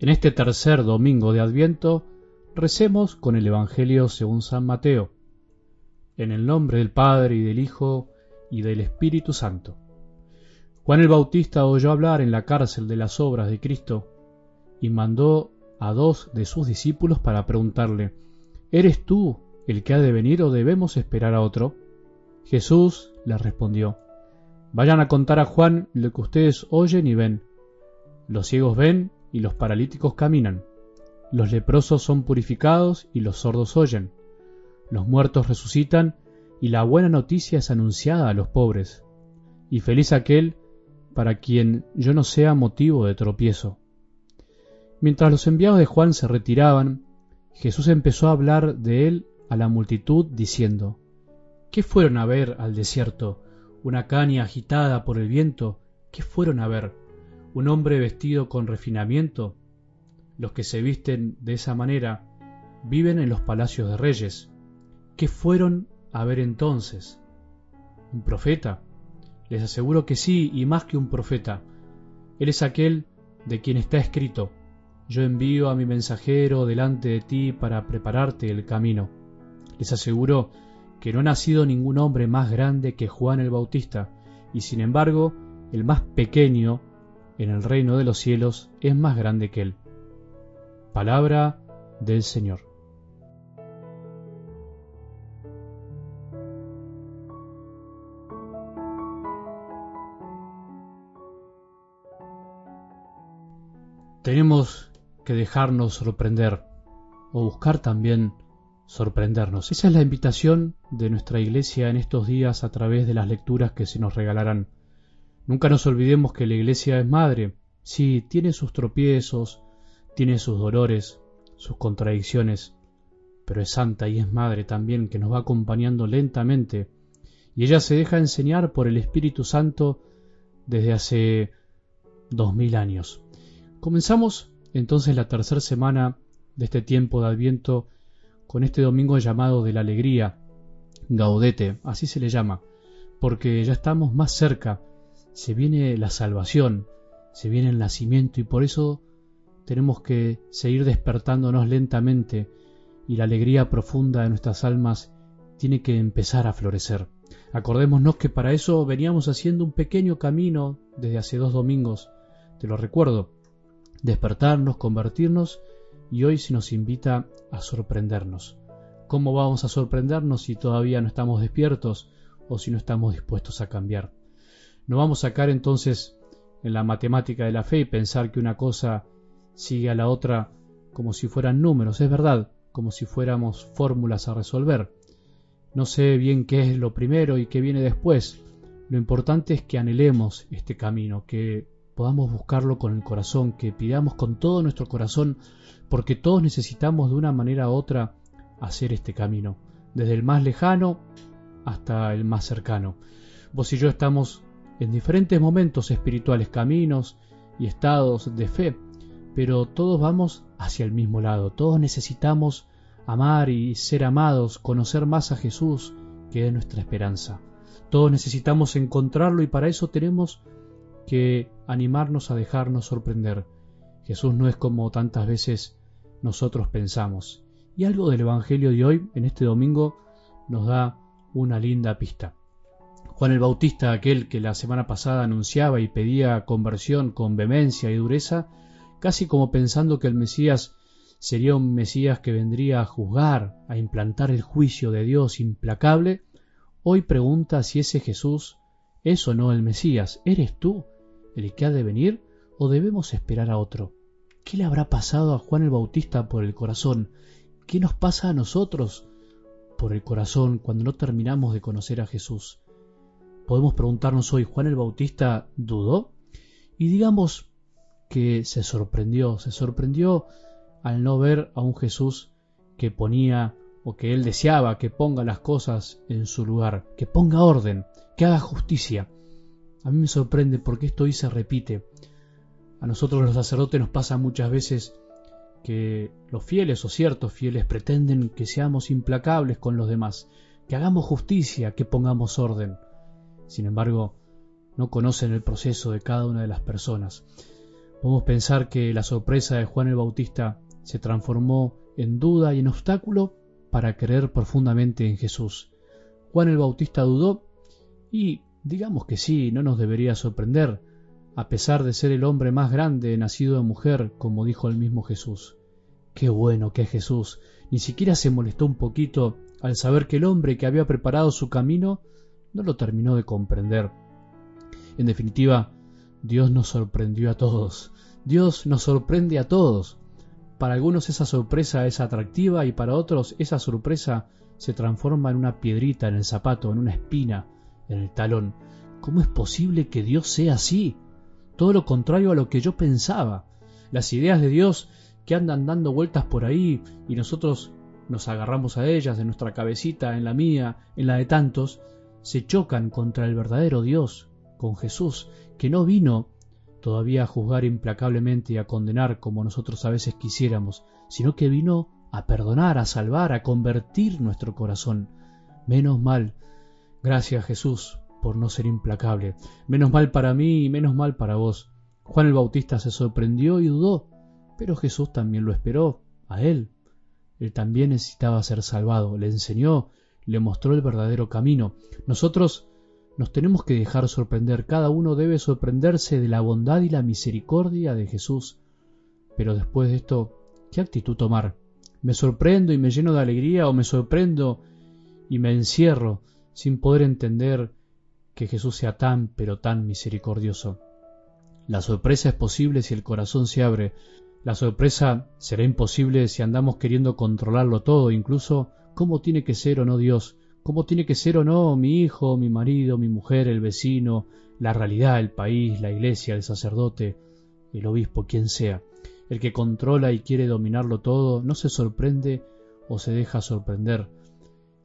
En este tercer domingo de Adviento, recemos con el Evangelio según San Mateo. En el nombre del Padre y del Hijo y del Espíritu Santo. Juan el Bautista oyó hablar en la cárcel de las obras de Cristo y mandó a dos de sus discípulos para preguntarle, ¿Eres tú el que ha de venir o debemos esperar a otro? Jesús les respondió, Vayan a contar a Juan lo que ustedes oyen y ven. Los ciegos ven y los paralíticos caminan. Los leprosos son purificados y los sordos oyen. Los muertos resucitan y la buena noticia es anunciada a los pobres. Y feliz aquel para quien yo no sea motivo de tropiezo. Mientras los enviados de Juan se retiraban, Jesús empezó a hablar de él a la multitud diciendo, ¿Qué fueron a ver al desierto? ¿Una caña agitada por el viento? ¿Qué fueron a ver? Un hombre vestido con refinamiento. Los que se visten de esa manera viven en los palacios de reyes. ¿Qué fueron a ver entonces? ¿Un profeta? Les aseguro que sí, y más que un profeta. Él es aquel de quien está escrito, yo envío a mi mensajero delante de ti para prepararte el camino. Les aseguro que no ha nacido ningún hombre más grande que Juan el Bautista, y sin embargo el más pequeño en el reino de los cielos es más grande que él. Palabra del Señor. Tenemos que dejarnos sorprender o buscar también sorprendernos. Esa es la invitación de nuestra iglesia en estos días a través de las lecturas que se nos regalarán. Nunca nos olvidemos que la Iglesia es madre. Sí, tiene sus tropiezos, tiene sus dolores, sus contradicciones, pero es santa y es madre también que nos va acompañando lentamente. Y ella se deja enseñar por el Espíritu Santo desde hace dos mil años. Comenzamos entonces la tercera semana de este tiempo de Adviento con este domingo llamado de la alegría, Gaudete, así se le llama, porque ya estamos más cerca se viene la salvación, se viene el nacimiento y por eso tenemos que seguir despertándonos lentamente y la alegría profunda de nuestras almas tiene que empezar a florecer. Acordémonos que para eso veníamos haciendo un pequeño camino desde hace dos domingos, te lo recuerdo, despertarnos, convertirnos y hoy se nos invita a sorprendernos. ¿Cómo vamos a sorprendernos si todavía no estamos despiertos o si no estamos dispuestos a cambiar? No vamos a sacar entonces en la matemática de la fe y pensar que una cosa sigue a la otra como si fueran números, es verdad, como si fuéramos fórmulas a resolver. No sé bien qué es lo primero y qué viene después. Lo importante es que anhelemos este camino, que podamos buscarlo con el corazón, que pidamos con todo nuestro corazón, porque todos necesitamos de una manera u otra hacer este camino, desde el más lejano hasta el más cercano. Vos y yo estamos en diferentes momentos espirituales, caminos y estados de fe, pero todos vamos hacia el mismo lado, todos necesitamos amar y ser amados, conocer más a Jesús, que es nuestra esperanza. Todos necesitamos encontrarlo y para eso tenemos que animarnos a dejarnos sorprender. Jesús no es como tantas veces nosotros pensamos. Y algo del Evangelio de hoy, en este domingo, nos da una linda pista. Juan el Bautista, aquel que la semana pasada anunciaba y pedía conversión con vehemencia y dureza, casi como pensando que el Mesías sería un Mesías que vendría a juzgar, a implantar el juicio de Dios implacable, hoy pregunta si ese Jesús es o no el Mesías. ¿Eres tú el que ha de venir o debemos esperar a otro? ¿Qué le habrá pasado a Juan el Bautista por el corazón? ¿Qué nos pasa a nosotros por el corazón cuando no terminamos de conocer a Jesús? Podemos preguntarnos hoy, ¿Juan el Bautista dudó? Y digamos que se sorprendió, se sorprendió al no ver a un Jesús que ponía o que él deseaba que ponga las cosas en su lugar, que ponga orden, que haga justicia. A mí me sorprende porque esto hoy se repite. A nosotros los sacerdotes nos pasa muchas veces que los fieles o ciertos fieles pretenden que seamos implacables con los demás, que hagamos justicia, que pongamos orden. Sin embargo, no conocen el proceso de cada una de las personas. Podemos pensar que la sorpresa de Juan el Bautista se transformó en duda y en obstáculo para creer profundamente en Jesús. Juan el Bautista dudó y digamos que sí, no nos debería sorprender, a pesar de ser el hombre más grande nacido de mujer, como dijo el mismo Jesús. Qué bueno que es Jesús. Ni siquiera se molestó un poquito al saber que el hombre que había preparado su camino no lo terminó de comprender. En definitiva, Dios nos sorprendió a todos. Dios nos sorprende a todos. Para algunos esa sorpresa es atractiva y para otros esa sorpresa se transforma en una piedrita en el zapato, en una espina en el talón. ¿Cómo es posible que Dios sea así? Todo lo contrario a lo que yo pensaba. Las ideas de Dios que andan dando vueltas por ahí y nosotros nos agarramos a ellas en nuestra cabecita, en la mía, en la de tantos, se chocan contra el verdadero Dios, con Jesús, que no vino todavía a juzgar implacablemente y a condenar como nosotros a veces quisiéramos, sino que vino a perdonar, a salvar, a convertir nuestro corazón. Menos mal, gracias Jesús por no ser implacable. Menos mal para mí y menos mal para vos. Juan el Bautista se sorprendió y dudó, pero Jesús también lo esperó, a él. Él también necesitaba ser salvado, le enseñó, le mostró el verdadero camino. Nosotros nos tenemos que dejar sorprender, cada uno debe sorprenderse de la bondad y la misericordia de Jesús. Pero después de esto, ¿qué actitud tomar? ¿Me sorprendo y me lleno de alegría o me sorprendo y me encierro sin poder entender que Jesús sea tan pero tan misericordioso? La sorpresa es posible si el corazón se abre, la sorpresa será imposible si andamos queriendo controlarlo todo, incluso cómo tiene que ser o no Dios, cómo tiene que ser o no mi hijo, mi marido, mi mujer, el vecino, la realidad, el país, la iglesia, el sacerdote, el obispo, quien sea. El que controla y quiere dominarlo todo no se sorprende o se deja sorprender,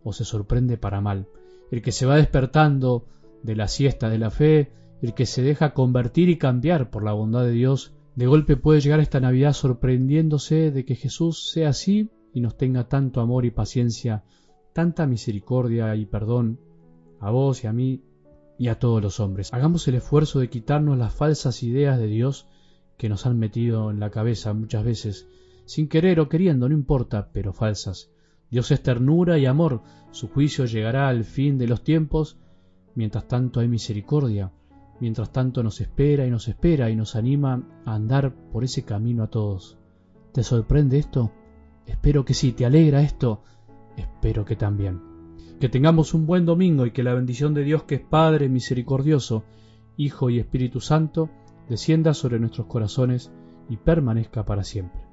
o se sorprende para mal. El que se va despertando de la siesta de la fe, el que se deja convertir y cambiar por la bondad de Dios, de golpe puede llegar esta Navidad sorprendiéndose de que Jesús sea así y nos tenga tanto amor y paciencia, tanta misericordia y perdón a vos y a mí y a todos los hombres. Hagamos el esfuerzo de quitarnos las falsas ideas de Dios que nos han metido en la cabeza muchas veces, sin querer o queriendo, no importa, pero falsas. Dios es ternura y amor, su juicio llegará al fin de los tiempos, mientras tanto hay misericordia mientras tanto nos espera y nos espera y nos anima a andar por ese camino a todos. ¿Te sorprende esto? Espero que sí. ¿Te alegra esto? Espero que también. Que tengamos un buen domingo y que la bendición de Dios que es Padre misericordioso, Hijo y Espíritu Santo, descienda sobre nuestros corazones y permanezca para siempre.